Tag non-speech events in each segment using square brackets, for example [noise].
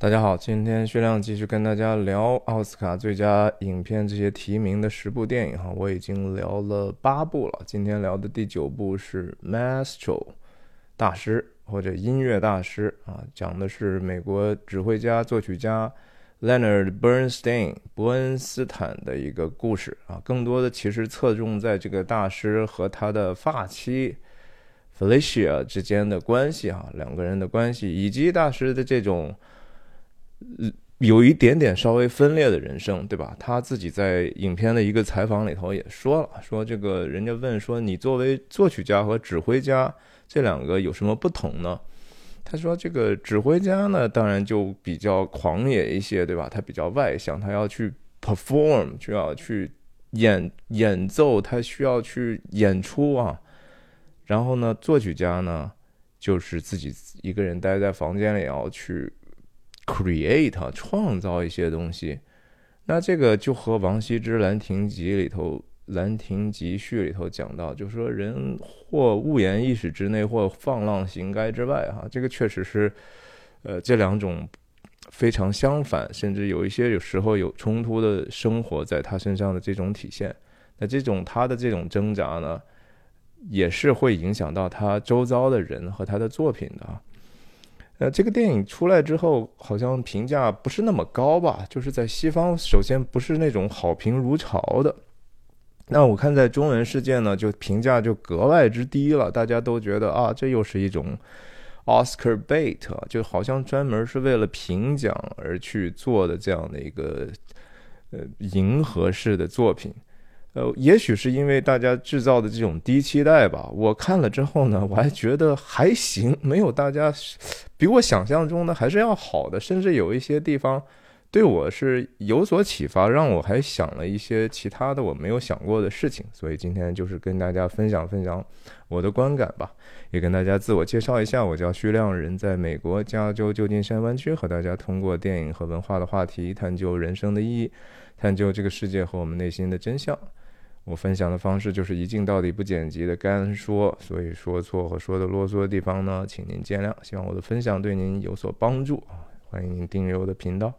大家好，今天薛亮继续跟大家聊奥斯卡最佳影片这些提名的十部电影哈，我已经聊了八部了，今天聊的第九部是 Maestro 大师或者音乐大师啊，讲的是美国指挥家、作曲家 Leonard Bernstein 伯恩斯坦的一个故事啊，更多的其实侧重在这个大师和他的发妻 Felicia 之间的关系哈，两个人的关系以及大师的这种。有一点点稍微分裂的人生，对吧？他自己在影片的一个采访里头也说了，说这个人家问说你作为作曲家和指挥家这两个有什么不同呢？他说这个指挥家呢，当然就比较狂野一些，对吧？他比较外向，他要去 perform，就要去演演奏，他需要去演出啊。然后呢，作曲家呢，就是自己一个人待在房间里要去。Create 创造一些东西，那这个就和王羲之《兰亭集》里头《兰亭集序》里头讲到，就说人或物言一室之内，或放浪形骸之外，哈，这个确实是，呃，这两种非常相反，甚至有一些有时候有冲突的生活在他身上的这种体现。那这种他的这种挣扎呢，也是会影响到他周遭的人和他的作品的啊。呃，这个电影出来之后，好像评价不是那么高吧？就是在西方，首先不是那种好评如潮的。那我看在中文世界呢，就评价就格外之低了。大家都觉得啊，这又是一种 Oscar bait，就好像专门是为了评奖而去做的这样的一个呃迎合式的作品。呃，也许是因为大家制造的这种低期待吧。我看了之后呢，我还觉得还行，没有大家比我想象中的还是要好的，甚至有一些地方对我是有所启发，让我还想了一些其他的我没有想过的事情。所以今天就是跟大家分享分享我的观感吧，也跟大家自我介绍一下，我叫徐亮，人在美国加州旧金山湾区，和大家通过电影和文化的话题，探究人生的意义，探究这个世界和我们内心的真相。我分享的方式就是一镜到底不剪辑的干说，所以说错和说的啰嗦的地方呢，请您见谅。希望我的分享对您有所帮助！欢迎您订阅我的频道。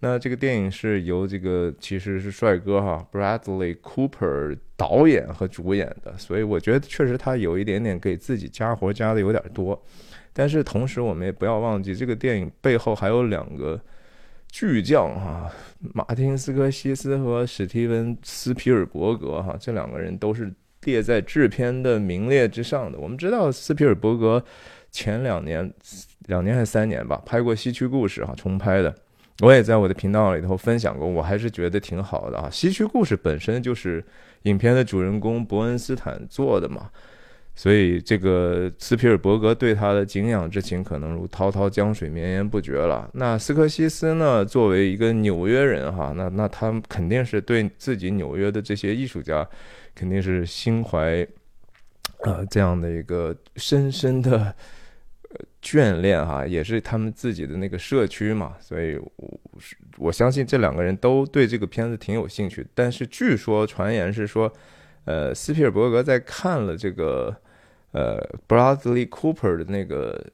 那这个电影是由这个其实是帅哥哈 Bradley Cooper 导演和主演的，所以我觉得确实他有一点点给自己加活加的有点多。但是同时我们也不要忘记，这个电影背后还有两个。巨匠哈，马丁斯科西斯和史蒂文斯皮尔伯格哈，这两个人都是列在制片的名列之上的。我们知道斯皮尔伯格前两年、两年还是三年吧，拍过《西区故事》哈，重拍的。我也在我的频道里头分享过，我还是觉得挺好的啊。《西区故事》本身就是影片的主人公伯恩斯坦做的嘛。所以，这个斯皮尔伯格对他的敬仰之情可能如滔滔江水绵延不绝了。那斯科西斯呢？作为一个纽约人，哈，那那他肯定是对自己纽约的这些艺术家，肯定是心怀，呃，这样的一个深深的眷恋，哈，也是他们自己的那个社区嘛。所以，我我相信这两个人都对这个片子挺有兴趣。但是，据说传言是说。呃，斯皮尔伯格在看了这个呃，Bradley Cooper 的那个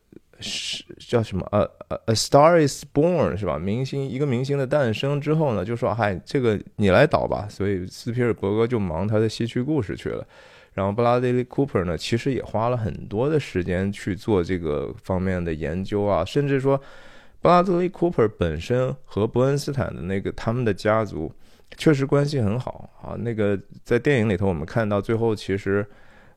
是叫什么？呃呃，A Star Is Born 是吧？明星一个明星的诞生之后呢，就说嗨，这个你来导吧。所以斯皮尔伯格就忙他的西区故事去了。然后布拉德利·库珀呢，其实也花了很多的时间去做这个方面的研究啊，甚至说布拉德利·库珀本身和伯恩斯坦的那个他们的家族。确实关系很好啊。那个在电影里头，我们看到最后，其实，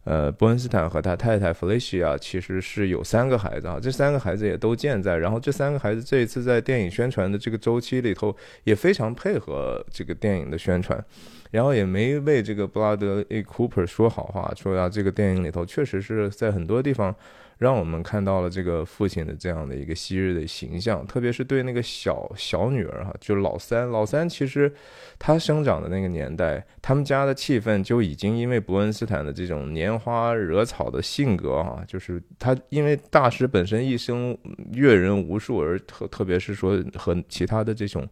呃，伯恩斯坦和他太太弗雷西亚其实是有三个孩子啊。这三个孩子也都健在。然后这三个孩子这一次在电影宣传的这个周期里头，也非常配合这个电影的宣传，然后也没为这个布拉德 A. Cooper 说好话，说啊，这个电影里头确实是在很多地方。让我们看到了这个父亲的这样的一个昔日的形象，特别是对那个小小女儿哈，就老三。老三其实他生长的那个年代，他们家的气氛就已经因为伯恩斯坦的这种拈花惹草的性格哈，就是他因为大师本身一生阅人无数，而特特别是说和其他的这种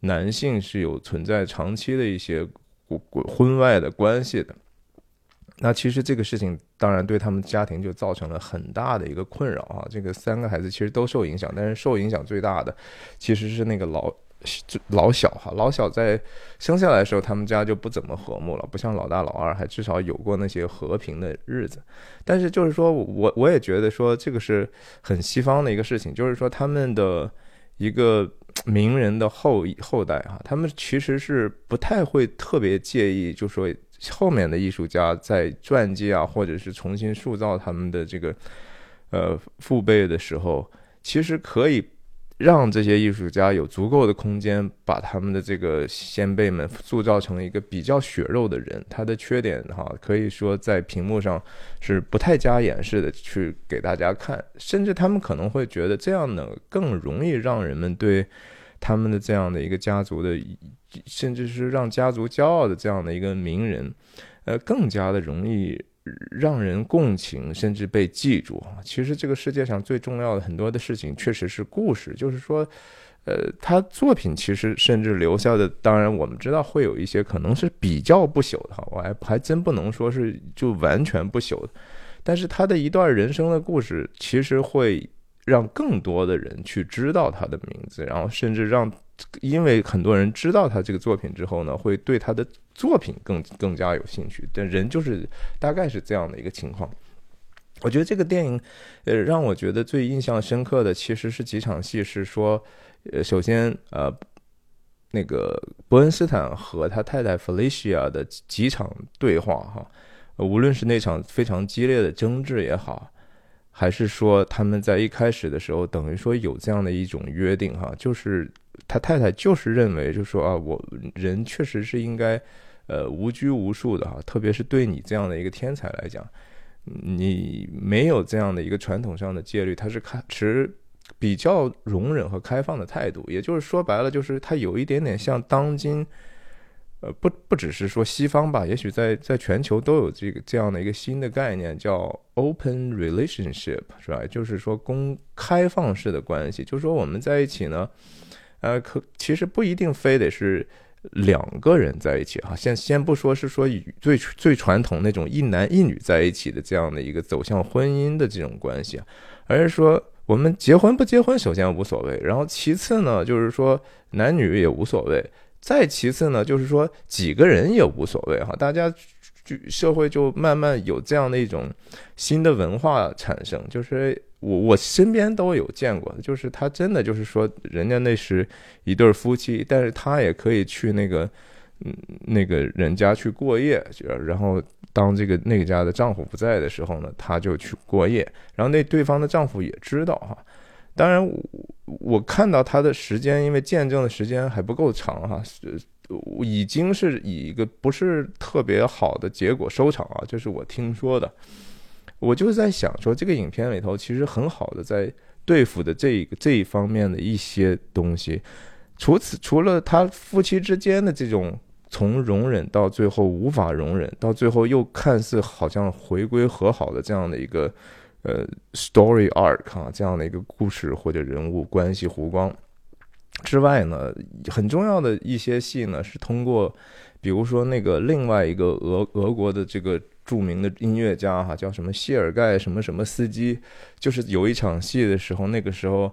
男性是有存在长期的一些婚外的关系的。那其实这个事情当然对他们家庭就造成了很大的一个困扰啊。这个三个孩子其实都受影响，但是受影响最大的其实是那个老老小哈。老小在生下来的时候，他们家就不怎么和睦了，不像老大老二还至少有过那些和平的日子。但是就是说我我也觉得说这个是很西方的一个事情，就是说他们的一个名人的后后代哈，他们其实是不太会特别介意，就说。后面的艺术家在传记啊，或者是重新塑造他们的这个呃父辈的时候，其实可以让这些艺术家有足够的空间，把他们的这个先辈们塑造成一个比较血肉的人。他的缺点哈，可以说在屏幕上是不太加掩饰的去给大家看，甚至他们可能会觉得这样呢更容易让人们对他们的这样的一个家族的。甚至是让家族骄傲的这样的一个名人，呃，更加的容易让人共情，甚至被记住。其实这个世界上最重要的很多的事情，确实是故事。就是说，呃，他作品其实甚至留下的，当然我们知道会有一些可能是比较不朽的哈，我还还真不能说是就完全不朽的。但是他的一段人生的故事，其实会让更多的人去知道他的名字，然后甚至让。因为很多人知道他这个作品之后呢，会对他的作品更更加有兴趣。但人就是大概是这样的一个情况。我觉得这个电影，呃，让我觉得最印象深刻的其实是几场戏，是说，呃，首先，呃，那个伯恩斯坦和他太太 Felicia 的几场对话，哈，无论是那场非常激烈的争执也好。还是说他们在一开始的时候，等于说有这样的一种约定哈，就是他太太就是认为，就说啊，我人确实是应该，呃，无拘无束的哈，特别是对你这样的一个天才来讲，你没有这样的一个传统上的戒律，他是开持比较容忍和开放的态度，也就是说白了，就是他有一点点像当今。呃，不不只是说西方吧，也许在在全球都有这个这样的一个新的概念，叫 open relationship，是吧？就是说公开放式的关系，就是说我们在一起呢，呃，可其实不一定非得是两个人在一起哈。先先不说是说最最传统那种一男一女在一起的这样的一个走向婚姻的这种关系，而是说我们结婚不结婚，首先无所谓，然后其次呢，就是说男女也无所谓。再其次呢，就是说几个人也无所谓哈，大家社会就慢慢有这样的一种新的文化产生，就是我我身边都有见过的，就是他真的就是说，人家那是一对夫妻，但是他也可以去那个嗯那个人家去过夜，然后当这个那个家的丈夫不在的时候呢，他就去过夜，然后那对方的丈夫也知道哈。当然，我看到他的时间，因为见证的时间还不够长哈，已经是以一个不是特别好的结果收场啊，这是我听说的。我就在想说，这个影片里头其实很好的在对付的这这一方面的一些东西。除此，除了他夫妻之间的这种从容忍到最后无法容忍，到最后又看似好像回归和好的这样的一个。呃，story arc 啊，这样的一个故事或者人物关系弧光之外呢，很重要的一些戏呢，是通过，比如说那个另外一个俄俄国的这个著名的音乐家哈，叫什么谢尔盖什么什么斯基，就是有一场戏的时候，那个时候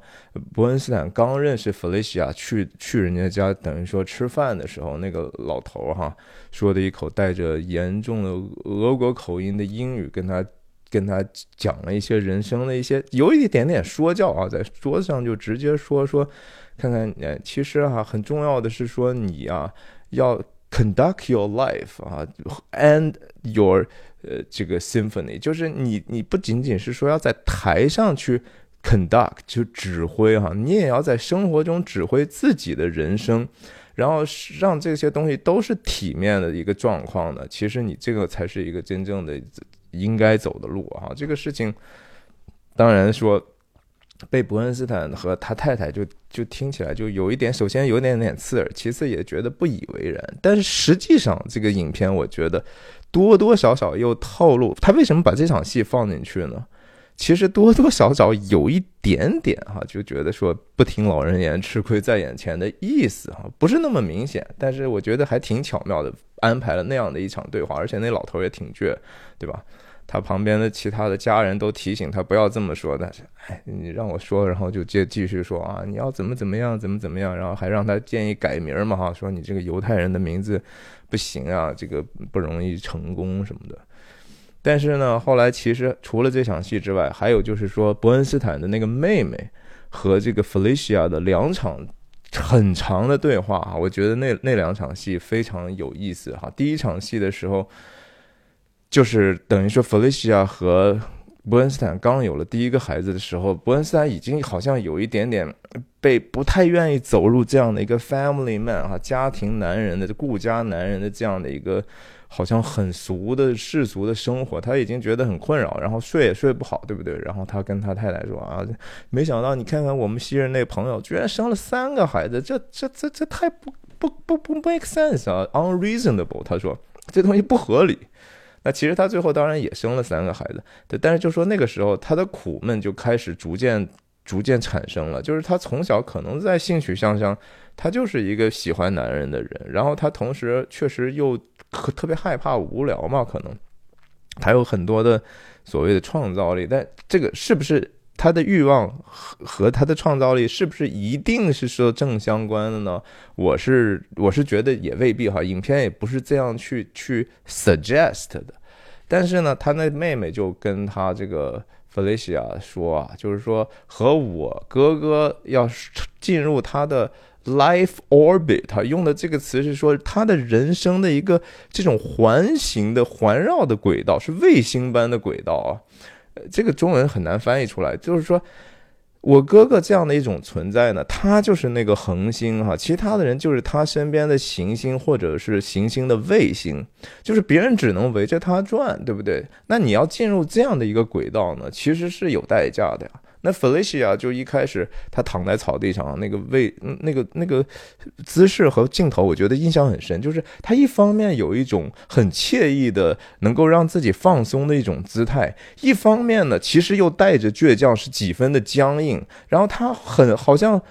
伯恩斯坦刚认识弗雷西亚，去去人家家，等于说吃饭的时候，那个老头哈说的一口带着严重的俄国口音的英语跟他。跟他讲了一些人生的一些，有一点点说教啊，在桌子上就直接说说，看看，呃，其实哈，很重要的是说你啊，要 conduct your life 啊，and your 呃这个 symphony，就是你你不仅仅是说要在台上去 conduct 就指挥哈，你也要在生活中指挥自己的人生，然后让这些东西都是体面的一个状况的，其实你这个才是一个真正的。应该走的路啊，这个事情当然说被伯恩斯坦和他太太就就听起来就有一点，首先有点点刺耳，其次也觉得不以为然。但是实际上，这个影片我觉得多多少少又透露他为什么把这场戏放进去呢？其实多多少少有一点点哈，就觉得说不听老人言，吃亏在眼前的意思哈，不是那么明显，但是我觉得还挺巧妙的安排了那样的一场对话，而且那老头也挺倔，对吧？他旁边的其他的家人都提醒他不要这么说，但是哎，你让我说，然后就接继续说啊，你要怎么怎么样，怎么怎么样，然后还让他建议改名嘛哈，说你这个犹太人的名字不行啊，这个不容易成功什么的。但是呢，后来其实除了这场戏之外，还有就是说伯恩斯坦的那个妹妹和这个 Felicia 的两场很长的对话啊，我觉得那那两场戏非常有意思哈。第一场戏的时候，就是等于说 Felicia 和伯恩斯坦刚有了第一个孩子的时候，伯恩斯坦已经好像有一点点被不太愿意走入这样的一个 family man 哈，家庭男人的顾家男人的这样的一个。好像很俗的世俗的生活，他已经觉得很困扰，然后睡也睡不好，对不对？然后他跟他太太说啊，没想到你看看我们昔日那朋友，居然生了三个孩子，这这这这太不不不不 make sense 啊，unreasonable。他说这东西不合理。那其实他最后当然也生了三个孩子，对，但是就说那个时候他的苦闷就开始逐渐逐渐产生了，就是他从小可能在性取向上，他就是一个喜欢男人的人，然后他同时确实又。特别害怕无聊嘛？可能他有很多的所谓的创造力，但这个是不是他的欲望和和他的创造力是不是一定是说正相关的呢？我是我是觉得也未必哈，影片也不是这样去去 suggest 的。但是呢，他那妹妹就跟他这个 Felicia 说啊，就是说和我哥哥要进入他的。Life orbit，他用的这个词是说他的人生的一个这种环形的环绕的轨道是卫星般的轨道啊，这个中文很难翻译出来。就是说我哥哥这样的一种存在呢，他就是那个恒星哈，其他的人就是他身边的行星或者是行星的卫星，就是别人只能围着他转，对不对？那你要进入这样的一个轨道呢，其实是有代价的呀。那 Felicia 就一开始她躺在草地上，那个位那个那个姿势和镜头，我觉得印象很深。就是她一方面有一种很惬意的，能够让自己放松的一种姿态，一方面呢，其实又带着倔强，是几分的僵硬。然后她很好像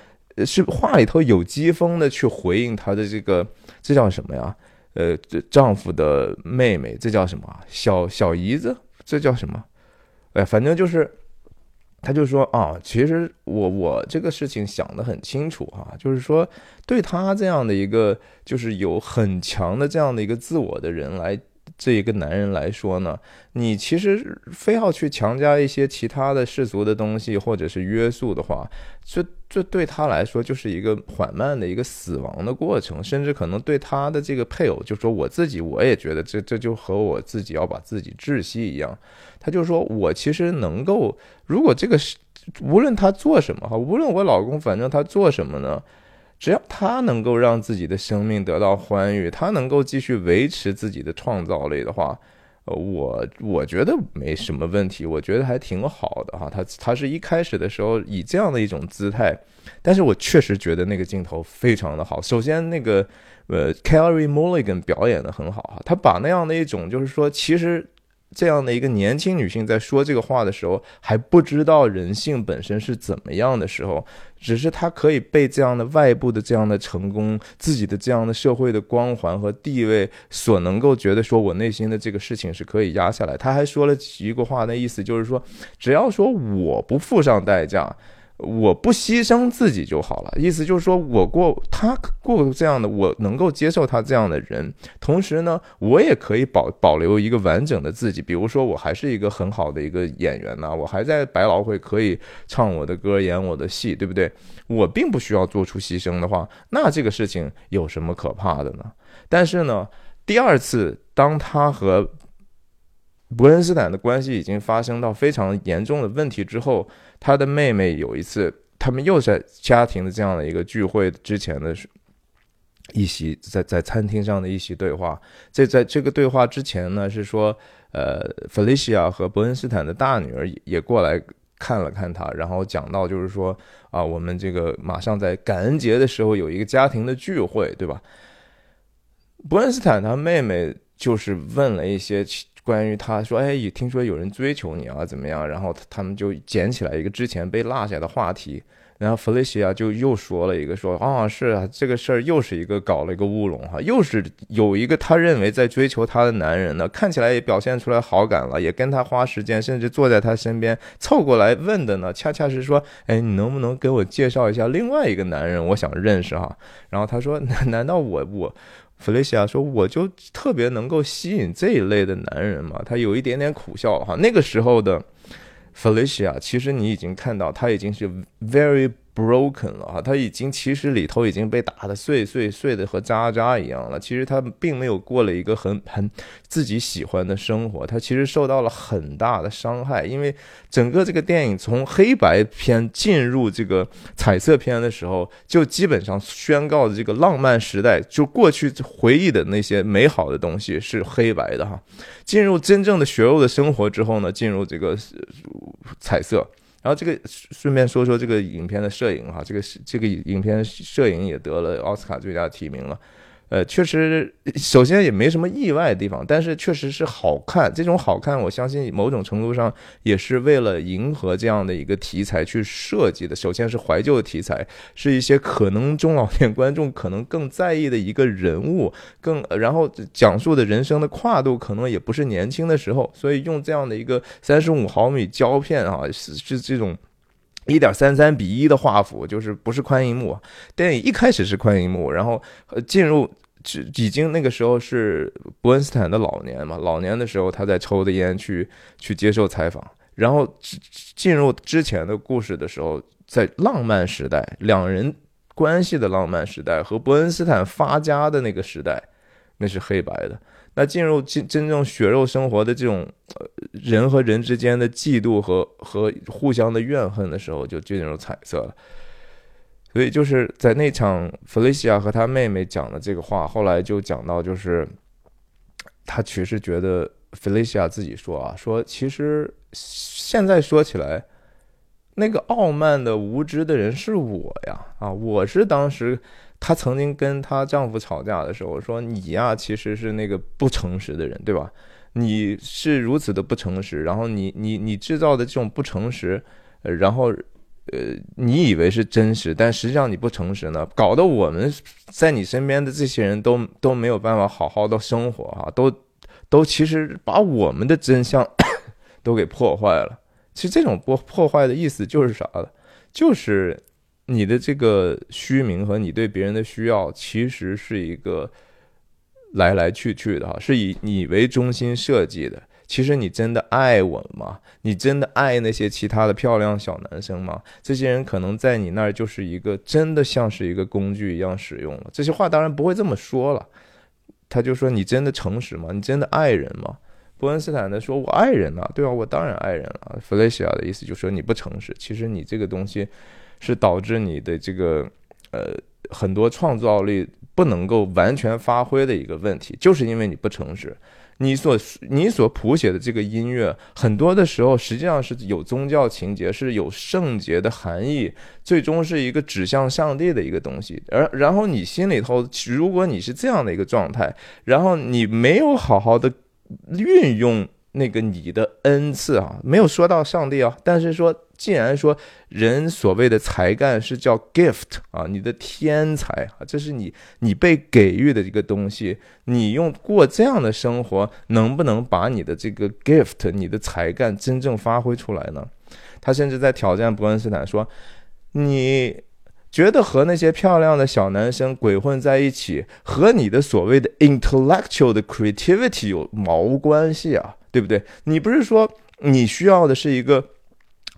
是话里头有讥讽的去回应她的这个，这叫什么呀？呃，丈夫的妹妹，这叫什么？小小姨子，这叫什么？哎，反正就是。他就说啊，其实我我这个事情想得很清楚哈，就是说对他这样的一个就是有很强的这样的一个自我的人来，这一个男人来说呢，你其实非要去强加一些其他的世俗的东西或者是约束的话，这这对他来说就是一个缓慢的一个死亡的过程，甚至可能对他的这个配偶，就说我自己我也觉得这这就和我自己要把自己窒息一样。他就说：“我其实能够，如果这个是无论他做什么哈，无论我老公反正他做什么呢，只要他能够让自己的生命得到欢愉，他能够继续维持自己的创造力的话，我我觉得没什么问题，我觉得还挺好的哈。他他是一开始的时候以这样的一种姿态，但是我确实觉得那个镜头非常的好。首先那个呃，Carrie Mulligan 表演的很好哈，他把那样的一种就是说其实。”这样的一个年轻女性在说这个话的时候，还不知道人性本身是怎么样的时候，只是她可以被这样的外部的这样的成功、自己的这样的社会的光环和地位所能够觉得说，我内心的这个事情是可以压下来。她还说了几个话，那意思就是说，只要说我不付上代价。我不牺牲自己就好了，意思就是说我过他过这样的，我能够接受他这样的人，同时呢，我也可以保保留一个完整的自己，比如说我还是一个很好的一个演员呢，我还在百老汇可以唱我的歌，演我的戏，对不对？我并不需要做出牺牲的话，那这个事情有什么可怕的呢？但是呢，第二次当他和伯恩斯坦的关系已经发生到非常严重的问题之后，他的妹妹有一次，他们又在家庭的这样的一个聚会之前的一席在在餐厅上的一席对话。在在这个对话之前呢，是说，呃，Felicia 和伯恩斯坦的大女儿也过来看了看他，然后讲到就是说，啊，我们这个马上在感恩节的时候有一个家庭的聚会，对吧？伯恩斯坦他妹妹就是问了一些。关于他说，哎，听说有人追求你啊，怎么样？然后他们就捡起来一个之前被落下的话题。然后弗雷西亚就又说了一个说啊，是啊，这个事儿又是一个搞了一个乌龙哈，又是有一个他认为在追求他的男人呢，看起来也表现出来好感了，也跟他花时间，甚至坐在他身边凑过来问的呢，恰恰是说，哎，你能不能给我介绍一下另外一个男人，我想认识哈。然后他说，难 [laughs] 难道我我弗雷西亚说我就特别能够吸引这一类的男人嘛？他有一点点苦笑哈，那个时候的。Felicia，其实你已经看到，他已经是 very broken 了哈，他已经其实里头已经被打得碎碎碎的和渣渣一样了。其实他并没有过了一个很很自己喜欢的生活，他其实受到了很大的伤害。因为整个这个电影从黑白片进入这个彩色片的时候，就基本上宣告的这个浪漫时代，就过去回忆的那些美好的东西是黑白的哈。进入真正的血肉的生活之后呢，进入这个彩色。然后这个顺便说说这个影片的摄影哈，这个这个影片摄影也得了奥斯卡最佳提名了。呃，确实，首先也没什么意外的地方，但是确实是好看。这种好看，我相信某种程度上也是为了迎合这样的一个题材去设计的。首先是怀旧的题材，是一些可能中老年观众可能更在意的一个人物，更然后讲述的人生的跨度可能也不是年轻的时候，所以用这样的一个三十五毫米胶片啊，是是这种一点三三比一的画幅，就是不是宽银幕。电影一开始是宽银幕，然后进入。已经那个时候是伯恩斯坦的老年嘛？老年的时候他在抽的烟，去去接受采访，然后进入之前的故事的时候，在浪漫时代，两人关系的浪漫时代和伯恩斯坦发家的那个时代，那是黑白的。那进入真真正血肉生活的这种人和人之间的嫉妒和和互相的怨恨的时候，就进入彩色了。所以就是在那场弗雷西亚和他妹妹讲的这个话，后来就讲到，就是他其实觉得弗雷西亚自己说啊，说其实现在说起来，那个傲慢的无知的人是我呀，啊，我是当时她曾经跟她丈夫吵架的时候说，你呀其实是那个不诚实的人，对吧？你是如此的不诚实，然后你你你制造的这种不诚实，然后。呃，你以为是真实，但实际上你不诚实呢，搞得我们在你身边的这些人都都没有办法好好的生活哈，都都其实把我们的真相 [coughs] 都给破坏了。其实这种破破坏的意思就是啥呢？就是你的这个虚名和你对别人的需要，其实是一个来来去去的哈，是以你为中心设计的。其实你真的爱我吗？你真的爱那些其他的漂亮小男生吗？这些人可能在你那儿就是一个真的像是一个工具一样使用了。这些话当然不会这么说了，他就说你真的诚实吗？你真的爱人吗？伯恩斯坦的说：“我爱人啊，对啊，我当然爱人了。”弗雷西亚的意思就是说你不诚实。其实你这个东西是导致你的这个呃很多创造力不能够完全发挥的一个问题，就是因为你不诚实。你所你所谱写的这个音乐，很多的时候实际上是有宗教情节，是有圣洁的含义，最终是一个指向上帝的一个东西。而然后你心里头，如果你是这样的一个状态，然后你没有好好的运用。那个你的恩赐啊，没有说到上帝啊，但是说，既然说人所谓的才干是叫 gift 啊，你的天才啊，这是你你被给予的一个东西，你用过这样的生活，能不能把你的这个 gift，你的才干真正发挥出来呢？他甚至在挑战伯恩斯坦说：“你觉得和那些漂亮的小男生鬼混在一起，和你的所谓的 intellectual 的 creativity 有毛关系啊？”对不对？你不是说你需要的是一个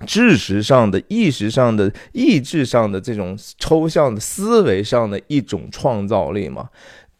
知识上的、意识上的、意志上的这种抽象的思维上的一种创造力吗？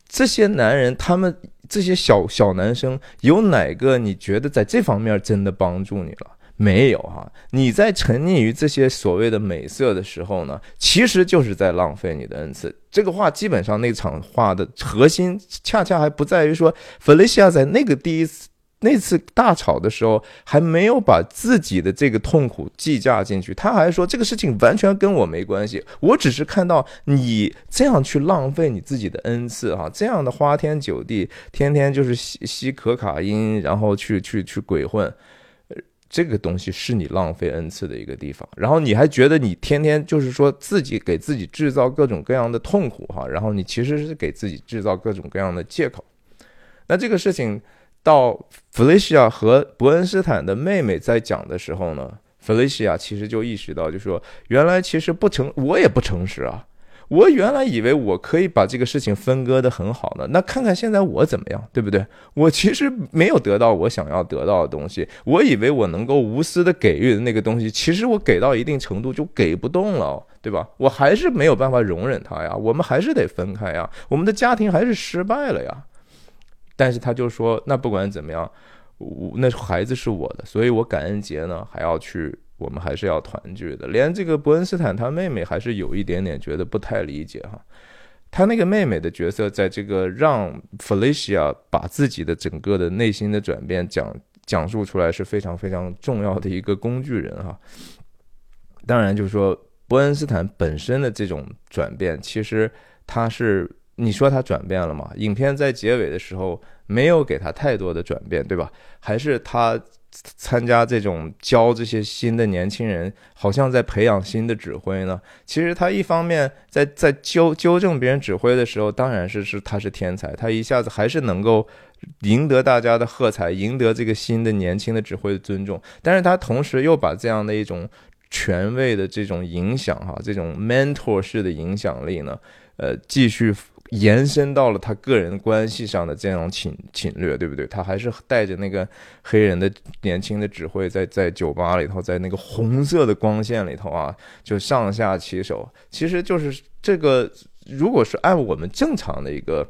这些男人，他们这些小小男生，有哪个你觉得在这方面真的帮助你了？没有哈！你在沉溺于这些所谓的美色的时候呢，其实就是在浪费你的恩赐。这个话基本上那场话的核心，恰恰还不在于说弗雷西亚在那个第一次。那次大吵的时候，还没有把自己的这个痛苦计价进去，他还说这个事情完全跟我没关系，我只是看到你这样去浪费你自己的恩赐哈，这样的花天酒地，天天就是吸吸可卡因，然后去去去鬼混。这个东西是你浪费恩赐的一个地方，然后你还觉得你天天就是说自己给自己制造各种各样的痛苦哈，然后你其实是给自己制造各种各样的借口。那这个事情到弗雷西亚和伯恩斯坦的妹妹在讲的时候呢，弗雷西亚其实就意识到，就说原来其实不诚，我也不诚实啊。我原来以为我可以把这个事情分割的很好呢，那看看现在我怎么样，对不对？我其实没有得到我想要得到的东西，我以为我能够无私的给予的那个东西，其实我给到一定程度就给不动了，对吧？我还是没有办法容忍他呀，我们还是得分开呀，我们的家庭还是失败了呀。但是他就说，那不管怎么样，我那孩子是我的，所以我感恩节呢还要去。我们还是要团聚的。连这个伯恩斯坦他妹妹还是有一点点觉得不太理解哈。他那个妹妹的角色，在这个让 Felicia 把自己的整个的内心的转变讲讲述出来是非常非常重要的一个工具人哈。当然，就是说伯恩斯坦本身的这种转变，其实他是你说他转变了吗？影片在结尾的时候没有给他太多的转变，对吧？还是他。参加这种教这些新的年轻人，好像在培养新的指挥呢。其实他一方面在在纠纠正别人指挥的时候，当然是是他是天才，他一下子还是能够赢得大家的喝彩，赢得这个新的年轻的指挥的尊重。但是他同时又把这样的一种权威的这种影响，哈，这种 mentor 式的影响力呢，呃，继续。延伸到了他个人关系上的这种侵侵略，对不对？他还是带着那个黑人的年轻的指挥，在在酒吧里头，在那个红色的光线里头啊，就上下其手。其实就是这个，如果是按我们正常的一个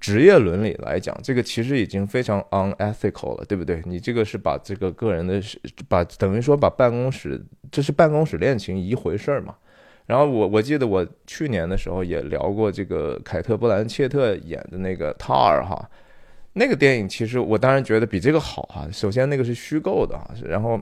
职业伦理来讲，这个其实已经非常 unethical 了，对不对？你这个是把这个个人的，把等于说把办公室，这是办公室恋情一回事嘛？然后我我记得我去年的时候也聊过这个凯特·布兰切特演的那个《塔尔》哈，那个电影其实我当然觉得比这个好哈。首先那个是虚构的哈，然后。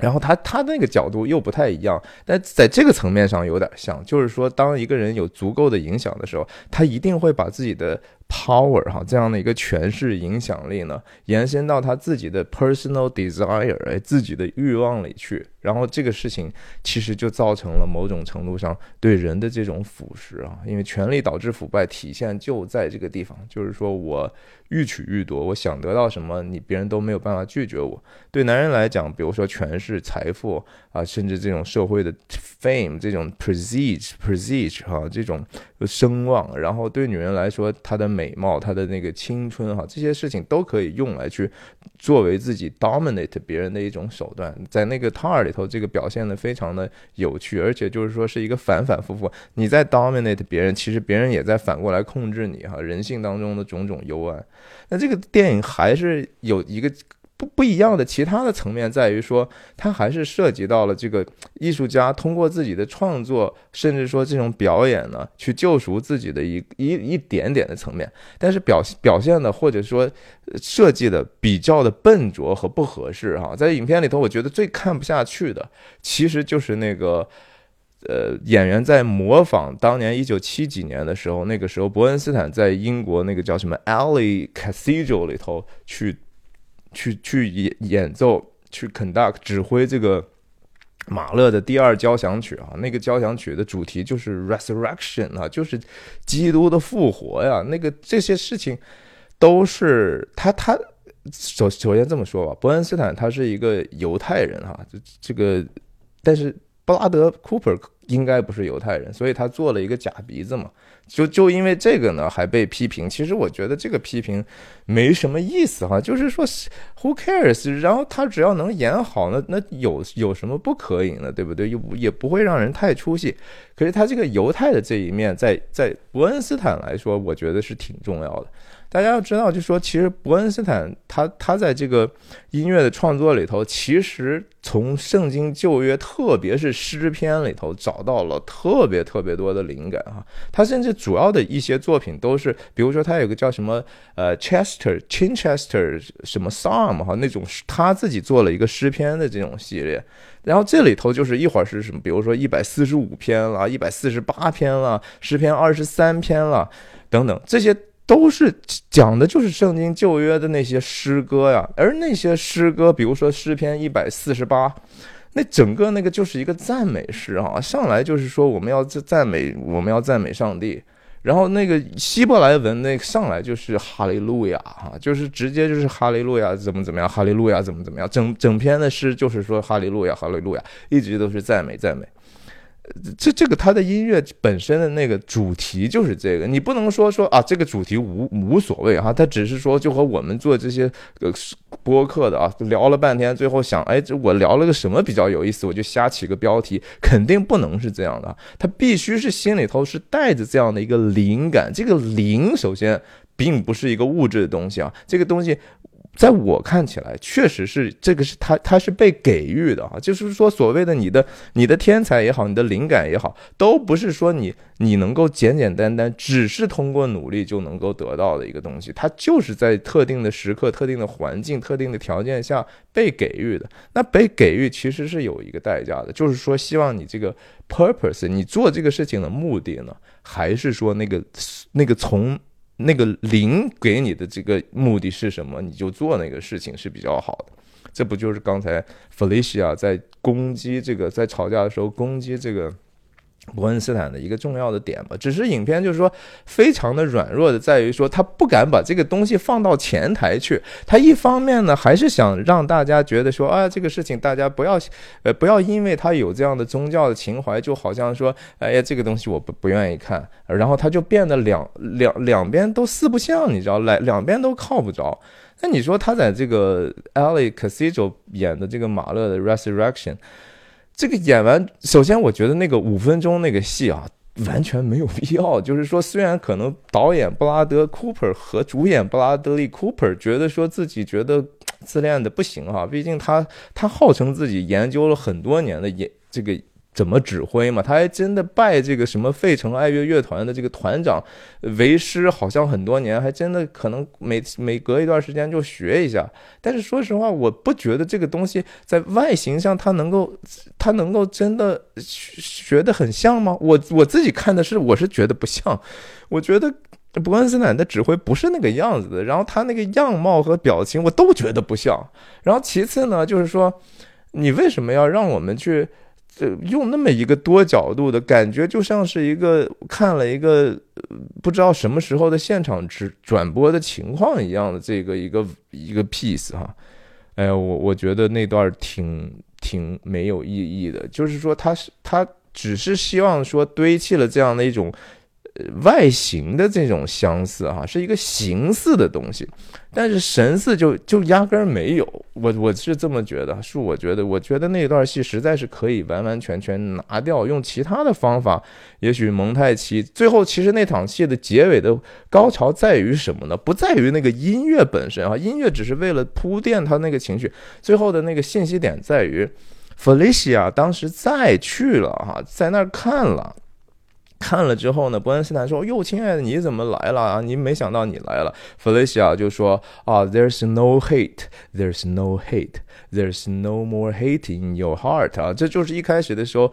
然后他他那个角度又不太一样，但在这个层面上有点像，就是说，当一个人有足够的影响的时候，他一定会把自己的 power 哈这样的一个权势影响力呢，延伸到他自己的 personal desire 哎自己的欲望里去。然后这个事情其实就造成了某种程度上对人的这种腐蚀啊，因为权力导致腐败，体现就在这个地方，就是说我。欲取欲夺，我想得到什么，你别人都没有办法拒绝我。对男人来讲，比如说权势、财富啊，甚至这种社会的 fame，这种 prestige，prestige 哈，这种声望。然后对女人来说，她的美貌、她的那个青春哈，这些事情都可以用来去作为自己 dominate 别人的一种手段。在那个 tar 里头，这个表现的非常的有趣，而且就是说是一个反反复复，你在 dominate 别人，其实别人也在反过来控制你哈。人性当中的种种幽暗。那这个电影还是有一个不不一样的其他的层面，在于说，它还是涉及到了这个艺术家通过自己的创作，甚至说这种表演呢，去救赎自己的一一一点点的层面。但是表表现的或者说设计的比较的笨拙和不合适哈，在影片里头，我觉得最看不下去的，其实就是那个。呃，演员在模仿当年一九七几年的时候，那个时候伯恩斯坦在英国那个叫什么 Alley Cathedral 里头去去去演演奏，去 conduct 指挥这个马勒的第二交响曲啊。那个交响曲的主题就是 resurrection 啊，就是基督的复活呀。那个这些事情都是他他首首先这么说吧，伯恩斯坦他是一个犹太人哈，这这个但是。布拉德·库珀应该不是犹太人，所以他做了一个假鼻子嘛。就就因为这个呢，还被批评。其实我觉得这个批评没什么意思哈，就是说，Who cares？然后他只要能演好，那那有有什么不可以呢？对不对？又也不会让人太出戏。可是他这个犹太的这一面，在在伯恩斯坦来说，我觉得是挺重要的。大家要知道，就说其实伯恩斯坦他他在这个音乐的创作里头，其实从圣经旧约，特别是诗篇里头找到了特别特别多的灵感哈。他甚至主要的一些作品都是，比如说他有个叫什么呃 Chester Chinchester 什么 Psalm 哈那种，他自己做了一个诗篇的这种系列。然后这里头就是一会儿是什么，比如说一百四十五篇了，一百四十八篇了，诗篇二十三篇了，等等这些。都是讲的就是圣经旧约的那些诗歌呀，而那些诗歌，比如说诗篇一百四十八，那整个那个就是一个赞美诗啊，上来就是说我们要赞美，我们要赞美上帝，然后那个希伯来文那上来就是哈利路亚哈，就是直接就是哈利路亚怎么怎么样，哈利路亚怎么怎么样，整整篇的诗就是说哈利路亚，哈利路亚，一直都是赞美赞美。这这个他的音乐本身的那个主题就是这个，你不能说说啊，这个主题无无所谓哈，他只是说就和我们做这些呃播客的啊聊了半天，最后想哎，这我聊了个什么比较有意思，我就瞎起个标题，肯定不能是这样的，他必须是心里头是带着这样的一个灵感，这个灵首先并不是一个物质的东西啊，这个东西。在我看起来，确实是这个是他他是被给予的啊，就是说所谓的你的你的天才也好，你的灵感也好，都不是说你你能够简简单单只是通过努力就能够得到的一个东西，它就是在特定的时刻、特定的环境、特定的条件下被给予的。那被给予其实是有一个代价的，就是说希望你这个 purpose，你做这个事情的目的呢，还是说那个那个从。那个零给你的这个目的是什么，你就做那个事情是比较好的。这不就是刚才 Felicia 在攻击这个，在吵架的时候攻击这个。伯恩斯坦的一个重要的点吧，只是影片就是说非常的软弱的，在于说他不敢把这个东西放到前台去。他一方面呢，还是想让大家觉得说啊，这个事情大家不要呃不要因为他有这样的宗教的情怀，就好像说哎呀这个东西我不不愿意看，然后他就变得两两两边都四不像，你知道，来两边都靠不着。那你说他在这个 Ali Casillo 演的这个马勒的 Resurrection。这个演完，首先我觉得那个五分钟那个戏啊，完全没有必要。就是说，虽然可能导演布拉德·库珀和主演布拉德利·库珀觉得说自己觉得自恋的不行啊，毕竟他他号称自己研究了很多年的演这个。怎么指挥嘛？他还真的拜这个什么费城爱乐乐团的这个团长为师，好像很多年，还真的可能每每隔一段时间就学一下。但是说实话，我不觉得这个东西在外形上他能够，他能够真的学的很像吗？我我自己看的是，我是觉得不像。我觉得伯恩斯坦的指挥不是那个样子的，然后他那个样貌和表情我都觉得不像。然后其次呢，就是说你为什么要让我们去？用那么一个多角度的感觉，就像是一个看了一个不知道什么时候的现场直转播的情况一样的这个一个一个 piece 哈，哎，我我觉得那段挺挺没有意义的，就是说他是他只是希望说堆砌了这样的一种。外形的这种相似哈，是一个形似的东西，但是神似就就压根儿没有。我我是这么觉得，是我觉得，我觉得那段戏实在是可以完完全全拿掉，用其他的方法。也许蒙太奇最后其实那场戏的结尾的高潮在于什么呢？不在于那个音乐本身啊，音乐只是为了铺垫他那个情绪。最后的那个信息点在于，Felicia 当时再去了哈，在那儿看了。看了之后呢，伯恩斯坦说：“哟，亲爱的，你怎么来了啊？你没想到你来了。” Felicia 就说：“啊，There's no hate, There's no hate, There's no more hate in your heart 啊，这就是一开始的时候，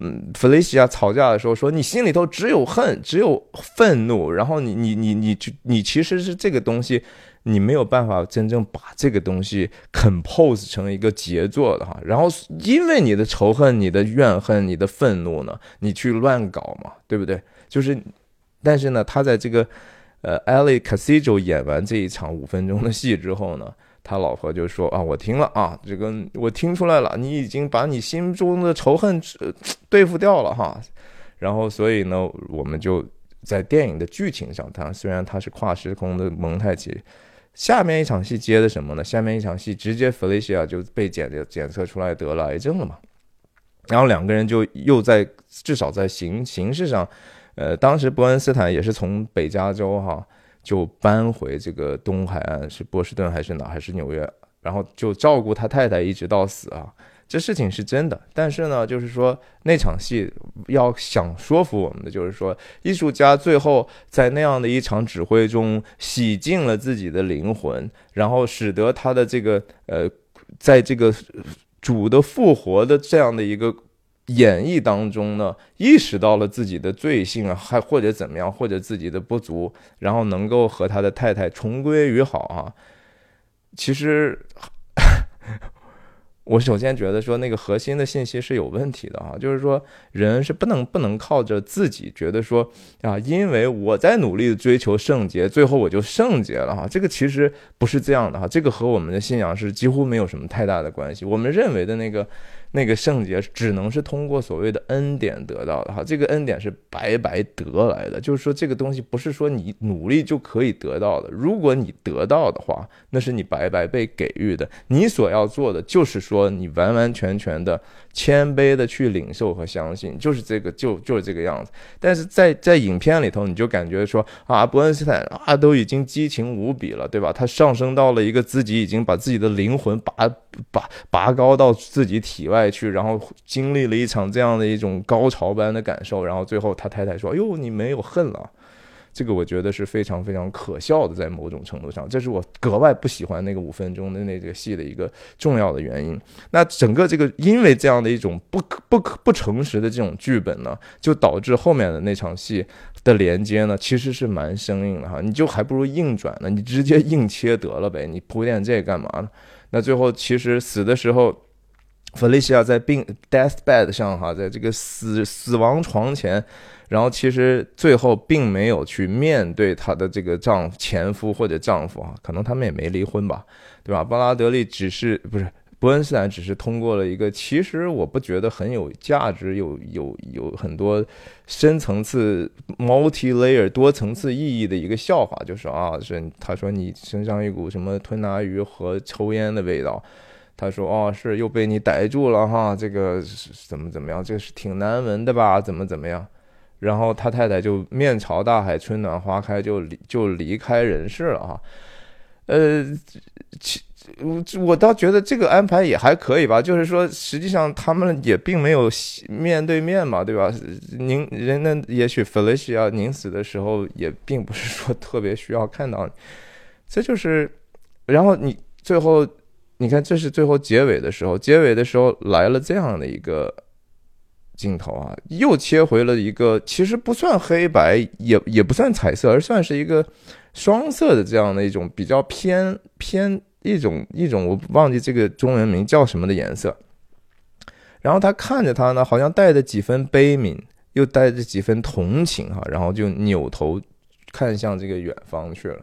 嗯弗雷西亚吵架的时候说，你心里头只有恨，只有愤怒，然后你你你你就你其实是这个东西。”你没有办法真正把这个东西 compose 成一个杰作的哈，然后因为你的仇恨、你的怨恨、你的愤怒呢，你去乱搞嘛，对不对？就是，但是呢，他在这个呃 Ali Casillo 演完这一场五分钟的戏之后呢，他老婆就说啊，我听了啊，这个我听出来了，你已经把你心中的仇恨对付掉了哈，然后所以呢，我们就在电影的剧情上，它虽然它是跨时空的蒙太奇。下面一场戏接的什么呢？下面一场戏直接 Felicia 就被检检测出来得了癌症了嘛，然后两个人就又在至少在形形式上，呃，当时伯恩斯坦也是从北加州哈就搬回这个东海岸，是波士顿还是哪，还是纽约，然后就照顾他太太一直到死啊。这事情是真的，但是呢，就是说那场戏要想说服我们的，就是说艺术家最后在那样的一场指挥中洗净了自己的灵魂，然后使得他的这个呃，在这个主的复活的这样的一个演绎当中呢，意识到了自己的罪性啊，还或者怎么样，或者自己的不足，然后能够和他的太太重归于好啊。其实。我首先觉得说那个核心的信息是有问题的啊，就是说人是不能不能靠着自己觉得说啊，因为我在努力追求圣洁，最后我就圣洁了哈，这个其实不是这样的哈，这个和我们的信仰是几乎没有什么太大的关系。我们认为的那个。那个圣洁只能是通过所谓的恩典得到的哈，这个恩典是白白得来的，就是说这个东西不是说你努力就可以得到的。如果你得到的话，那是你白白被给予的。你所要做的就是说你完完全全的谦卑的去领受和相信，就是这个就就是这个样子。但是在在影片里头，你就感觉说啊，伯恩斯坦啊都已经激情无比了，对吧？他上升到了一个自己已经把自己的灵魂拔拔拔高到自己体外。再去，然后经历了一场这样的一种高潮般的感受，然后最后他太太说：“哎呦，你没有恨了。”这个我觉得是非常非常可笑的，在某种程度上，这是我格外不喜欢那个五分钟的那个戏的一个重要的原因。那整个这个因为这样的一种不可不可不诚实的这种剧本呢，就导致后面的那场戏的连接呢，其实是蛮生硬的哈。你就还不如硬转呢，你直接硬切得了呗，你铺垫这干嘛呢？那最后其实死的时候。弗利西亚在病 death bed 上哈，在这个死死亡床前，然后其实最后并没有去面对她的这个丈夫前夫或者丈夫啊，可能他们也没离婚吧，对吧？巴拉德利只是不是伯恩斯坦，只是通过了一个其实我不觉得很有价值、有有有很多深层次 multi layer 多层次意义的一个笑话，就是啊，是他说你身上一股什么吞拿鱼和抽烟的味道。他说：“哦，是又被你逮住了哈，这个怎么怎么样？这个是挺难闻的吧？怎么怎么样？”然后他太太就面朝大海，春暖花开，就离就离开人世了哈。呃，其我我倒觉得这个安排也还可以吧，就是说实际上他们也并没有面对面嘛，对吧？您人呢，也许 Felicia 您死的时候也并不是说特别需要看到，这就是，然后你最后。你看，这是最后结尾的时候，结尾的时候来了这样的一个镜头啊，又切回了一个其实不算黑白，也也不算彩色，而算是一个双色的这样的一种比较偏偏一种一种我忘记这个中文名叫什么的颜色。然后他看着他呢，好像带着几分悲悯，又带着几分同情哈，然后就扭头看向这个远方去了。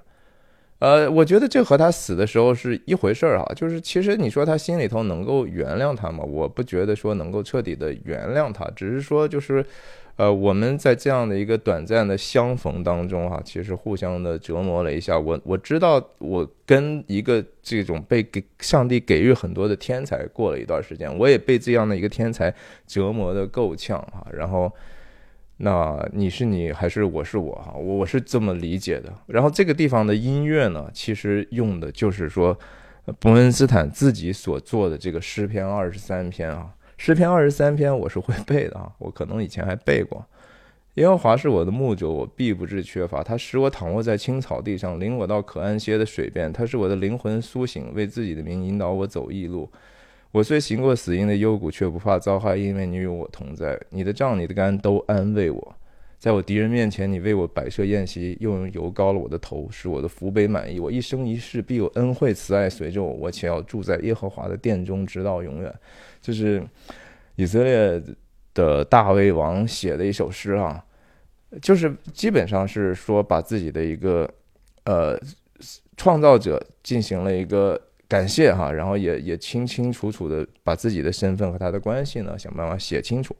呃，我觉得这和他死的时候是一回事儿哈，就是其实你说他心里头能够原谅他吗？我不觉得说能够彻底的原谅他，只是说就是，呃，我们在这样的一个短暂的相逢当中哈，其实互相的折磨了一下。我我知道我跟一个这种被给上帝给予很多的天才过了一段时间，我也被这样的一个天才折磨的够呛哈，然后。那你是你还是我是我哈，我是这么理解的。然后这个地方的音乐呢，其实用的就是说，伯恩斯坦自己所做的这个诗篇二十三篇啊，诗篇二十三篇我是会背的啊，我可能以前还背过。耶和华是我的牧者，我必不致缺乏。他使我躺卧在青草地上，领我到可安歇的水边。他是我的灵魂苏醒，为自己的名引导我走义路。我虽行过死荫的幽谷，却不怕遭害，因为你与我同在。你的杖、你的竿都安慰我。在我敌人面前，你为我摆设宴席，又用油膏了我的头，使我的福杯满意。我一生一世必有恩惠慈爱随着我，我且要住在耶和华的殿中，直到永远。就是以色列的大卫王写的一首诗啊，就是基本上是说把自己的一个呃创造者进行了一个。感谢哈，然后也也清清楚楚的把自己的身份和他的关系呢想办法写清楚。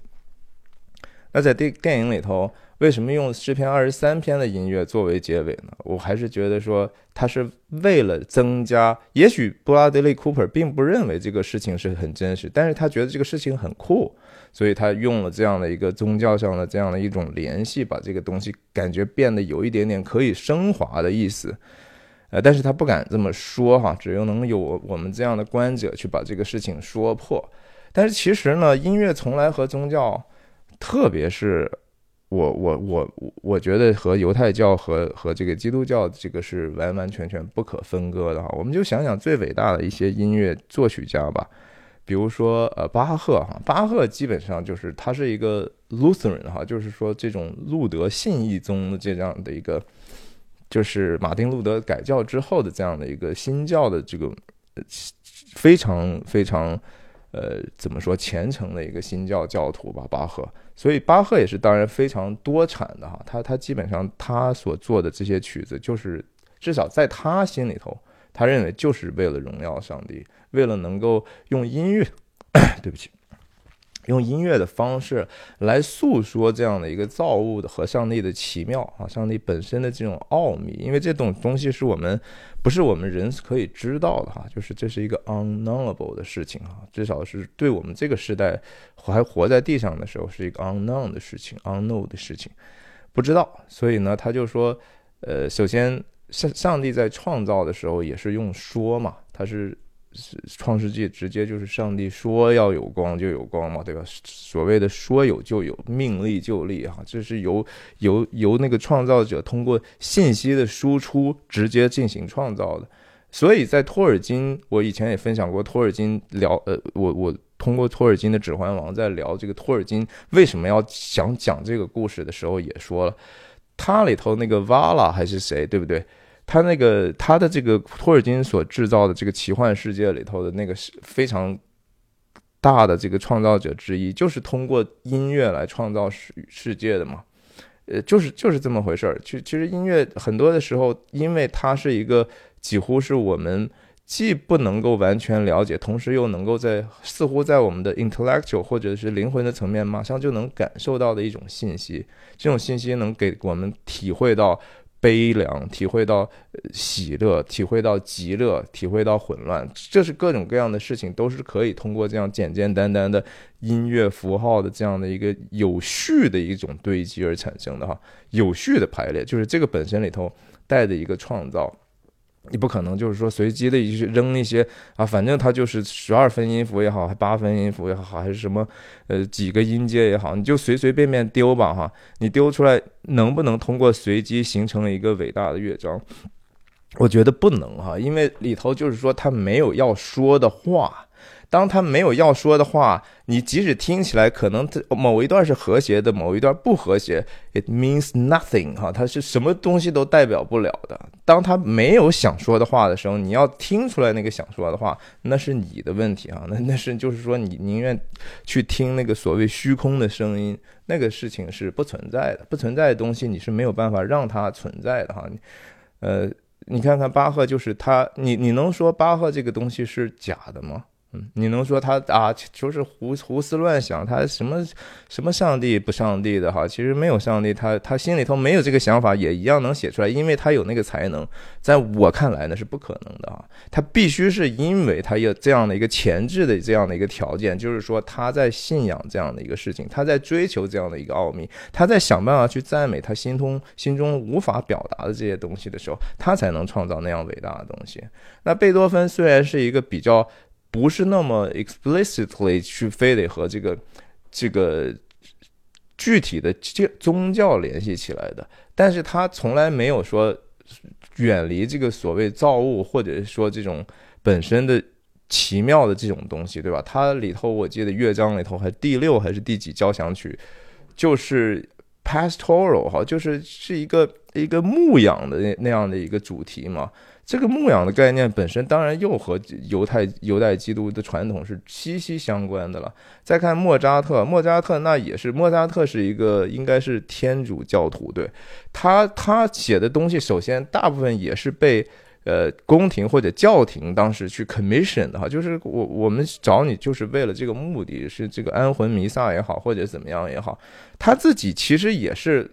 那在电电影里头，为什么用诗篇二十三篇的音乐作为结尾呢？我还是觉得说他是为了增加，也许布拉德利·库珀并不认为这个事情是很真实，但是他觉得这个事情很酷，所以他用了这样的一个宗教上的这样的一种联系，把这个东西感觉变得有一点点可以升华的意思。呃，但是他不敢这么说哈，只有能有我们这样的观者去把这个事情说破。但是其实呢，音乐从来和宗教，特别是我我我我觉得和犹太教和和这个基督教这个是完完全全不可分割的哈。我们就想想最伟大的一些音乐作曲家吧，比如说呃巴赫哈，巴赫基本上就是他是一个 Lutheran 哈，就是说这种路德信义宗的这样的一个。就是马丁路德改教之后的这样的一个新教的这个非常非常呃怎么说虔诚的一个新教教徒吧，巴赫。所以巴赫也是当然非常多产的哈，他他基本上他所做的这些曲子，就是至少在他心里头，他认为就是为了荣耀上帝，为了能够用音乐，[coughs] 对不起。用音乐的方式来诉说这样的一个造物的和上帝的奇妙啊，上帝本身的这种奥秘，因为这种东西是我们不是我们人可以知道的哈，[laughs] 就是这是一个 unknowable 的事情啊，至少是对我们这个时代还活在地上的时候是一个 unknown 的事情，unknown 的事情，不知道，所以呢，他就说，呃，首先上上帝在创造的时候也是用说嘛，他是。是创世纪直接就是上帝说要有光就有光嘛，对吧？所谓的说有就有，命立就立哈，这是由由由那个创造者通过信息的输出直接进行创造的。所以在托尔金，我以前也分享过托尔金聊，呃，我我通过托尔金的《指环王》在聊这个托尔金为什么要想讲这个故事的时候，也说了，他里头那个瓦拉还是谁，对不对？他那个他的这个托尔金所制造的这个奇幻世界里头的那个是非常大的这个创造者之一，就是通过音乐来创造世世界的嘛，呃，就是就是这么回事儿。其其实音乐很多的时候，因为它是一个几乎是我们既不能够完全了解，同时又能够在似乎在我们的 intellectual 或者是灵魂的层面马上就能感受到的一种信息，这种信息能给我们体会到。悲凉，体会到喜乐，体会到极乐，体会到混乱，这是各种各样的事情，都是可以通过这样简简单单的音乐符号的这样的一个有序的一种堆积而产生的哈，有序的排列，就是这个本身里头带的一个创造。你不可能就是说随机的一些扔一些啊，反正它就是十二分音符也好，还八分音符也好，还是什么呃几个音阶也好，你就随随便便丢吧哈。你丢出来能不能通过随机形成一个伟大的乐章？我觉得不能哈，因为里头就是说它没有要说的话。当他没有要说的话，你即使听起来可能某一段是和谐的，某一段不和谐，it means nothing 哈，它是什么东西都代表不了的。当他没有想说的话的时候，你要听出来那个想说的话，那是你的问题啊，那那是就是说你宁愿去听那个所谓虚空的声音，那个事情是不存在的，不存在的东西你是没有办法让它存在的哈。呃，你看看巴赫，就是他，你你能说巴赫这个东西是假的吗？嗯，你能说他啊，就是胡胡思乱想，他什么什么上帝不上帝的哈？其实没有上帝，他他心里头没有这个想法，也一样能写出来，因为他有那个才能。在我看来呢，是不可能的啊！他必须是因为他有这样的一个前置的这样的一个条件，就是说他在信仰这样的一个事情，他在追求这样的一个奥秘，他在想办法去赞美他心中心中无法表达的这些东西的时候，他才能创造那样伟大的东西。那贝多芬虽然是一个比较。不是那么 explicitly 去非得和这个这个具体的教宗教联系起来的，但是他从来没有说远离这个所谓造物，或者是说这种本身的奇妙的这种东西，对吧？它里头我记得乐章里头还第六还是第几交响曲，就是 pastoral 哈，就是是一个一个牧养的那那样的一个主题嘛。这个牧养的概念本身当然又和犹太犹太基督的传统是息息相关的了。再看莫扎特，莫扎特那也是莫扎特是一个应该是天主教徒，对他他写的东西，首先大部分也是被呃宫廷或者教廷当时去 commission 的哈，就是我我们找你就是为了这个目的，是这个安魂弥撒也好，或者怎么样也好，他自己其实也是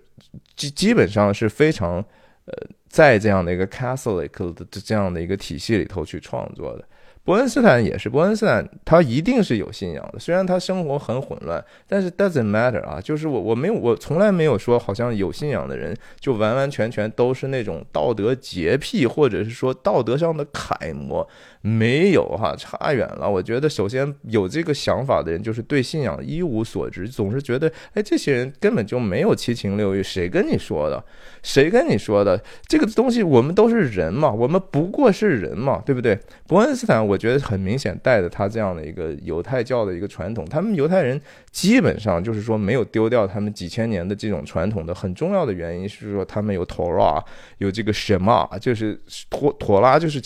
基基本上是非常呃。在这样的一个 Catholic 的这样的一个体系里头去创作的，伯恩斯坦也是，伯恩斯坦他一定是有信仰的，虽然他生活很混乱，但是 doesn't matter 啊，就是我我没有我从来没有说好像有信仰的人就完完全全都是那种道德洁癖，或者是说道德上的楷模。没有哈，差远了。我觉得首先有这个想法的人，就是对信仰一无所知，总是觉得，哎，这些人根本就没有七情六欲。谁跟你说的？谁跟你说的？这个东西，我们都是人嘛，我们不过是人嘛，对不对？伯恩斯坦，我觉得很明显带着他这样的一个犹太教的一个传统，他们犹太人基本上就是说没有丢掉他们几千年的这种传统的很重要的原因是说他们有托拉，有这个什么，就是托托拉就是。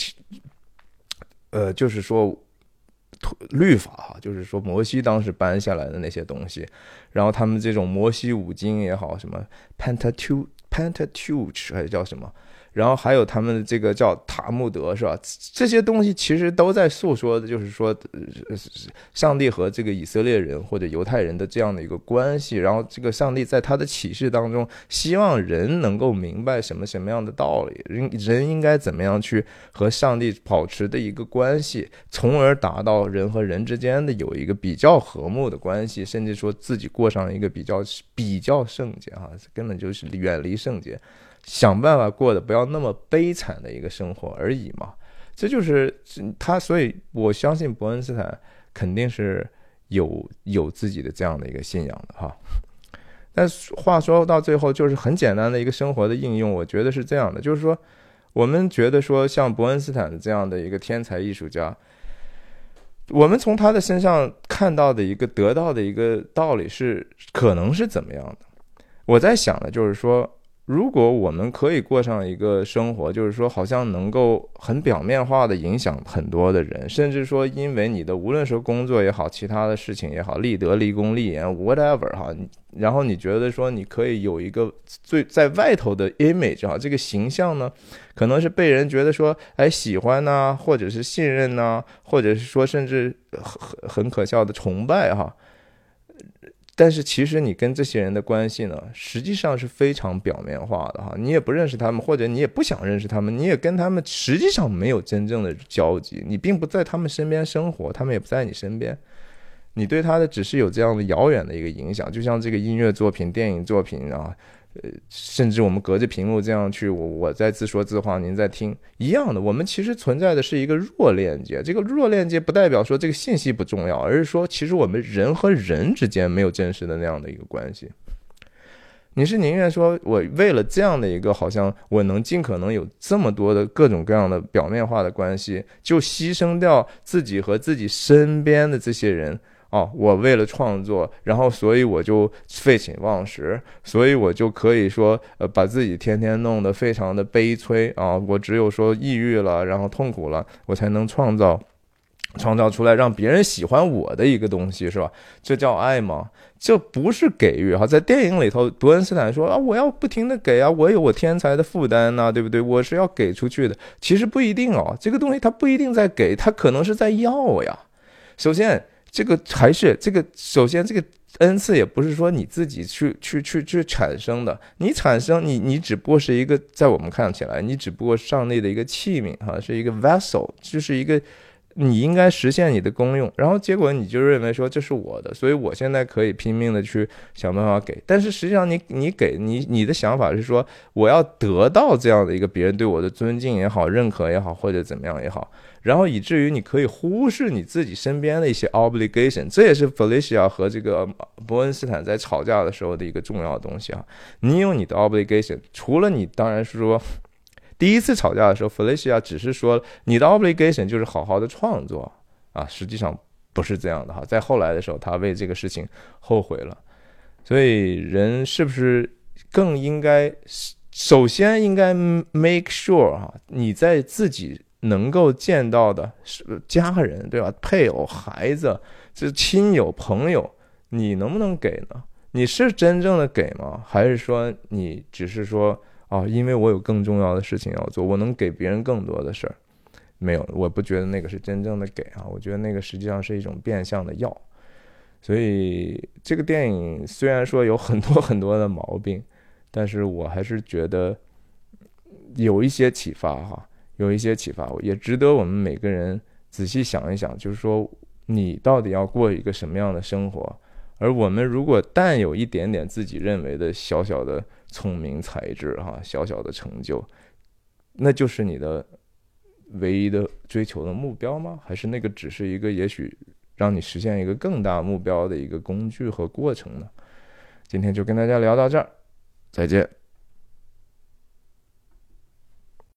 呃，就是说，律法哈，就是说摩西当时搬下来的那些东西，然后他们这种摩西五经也好，什么 Pentateuch Pentateuch 还是叫什么？然后还有他们的这个叫塔木德是吧？这些东西其实都在诉说的，就是说，上帝和这个以色列人或者犹太人的这样的一个关系。然后这个上帝在他的启示当中，希望人能够明白什么什么样的道理，人人应该怎么样去和上帝保持的一个关系，从而达到人和人之间的有一个比较和睦的关系，甚至说自己过上一个比较比较圣洁哈，根本就是远离圣洁。想办法过得不要那么悲惨的一个生活而已嘛，这就是他，所以我相信伯恩斯坦肯定是有有自己的这样的一个信仰的哈。但话说到最后，就是很简单的一个生活的应用，我觉得是这样的，就是说我们觉得说像伯恩斯坦的这样的一个天才艺术家，我们从他的身上看到的一个得到的一个道理是可能是怎么样的？我在想的就是说。如果我们可以过上一个生活，就是说，好像能够很表面化的影响很多的人，甚至说，因为你的无论是工作也好，其他的事情也好，立德、立功、立言，whatever 哈，然后你觉得说你可以有一个最在外头的 image 哈，这个形象呢，可能是被人觉得说，哎，喜欢呐，或者是信任呐，或者是说，甚至很很可笑的崇拜哈。但是其实你跟这些人的关系呢，实际上是非常表面化的哈，你也不认识他们，或者你也不想认识他们，你也跟他们实际上没有真正的交集，你并不在他们身边生活，他们也不在你身边，你对他的只是有这样的遥远的一个影响，就像这个音乐作品、电影作品啊。呃，甚至我们隔着屏幕这样去，我我在自说自话，您在听一样的。我们其实存在的是一个弱链接，这个弱链接不代表说这个信息不重要，而是说其实我们人和人之间没有真实的那样的一个关系。你是宁愿说我为了这样的一个好像我能尽可能有这么多的各种各样的表面化的关系，就牺牲掉自己和自己身边的这些人？哦，我为了创作，然后所以我就废寝忘食，所以我就可以说，呃，把自己天天弄得非常的悲催啊！我只有说抑郁了，然后痛苦了，我才能创造，创造出来让别人喜欢我的一个东西，是吧？这叫爱吗？这不是给予哈。在电影里头，伯恩斯坦说啊，我要不停的给啊，我有我天才的负担呐，对不对？我是要给出去的。其实不一定哦，这个东西它不一定在给，它可能是在要呀。首先。这个还是这个，首先这个恩赐也不是说你自己去去去去产生的，你产生你你只不过是一个，在我们看起来，你只不过上帝的一个器皿哈，是一个 vessel，就是一个。你应该实现你的功用，然后结果你就认为说这是我的，所以我现在可以拼命的去想办法给。但是实际上，你你给你你的想法是说，我要得到这样的一个别人对我的尊敬也好、认可也好，或者怎么样也好，然后以至于你可以忽视你自己身边的一些 obligation。这也是 Felicia 和这个伯恩斯坦在吵架的时候的一个重要的东西啊。你有你的 obligation，除了你当然是说。第一次吵架的时候，Felicia 只是说你的 obligation 就是好好的创作啊，实际上不是这样的哈。在后来的时候，他为这个事情后悔了。所以人是不是更应该首先应该 make sure 哈，你在自己能够见到的是家人对吧，配偶、孩子、这亲友、朋友，你能不能给呢？你是真正的给吗？还是说你只是说？哦，因为我有更重要的事情要做，我能给别人更多的事儿，没有，我不觉得那个是真正的给啊，我觉得那个实际上是一种变相的要。所以这个电影虽然说有很多很多的毛病，但是我还是觉得有一些启发哈，有一些启发，也值得我们每个人仔细想一想，就是说你到底要过一个什么样的生活？而我们如果但有一点点自己认为的小小的聪明才智，哈，小小的成就，那就是你的唯一的追求的目标吗？还是那个只是一个也许让你实现一个更大目标的一个工具和过程呢？今天就跟大家聊到这儿，再见。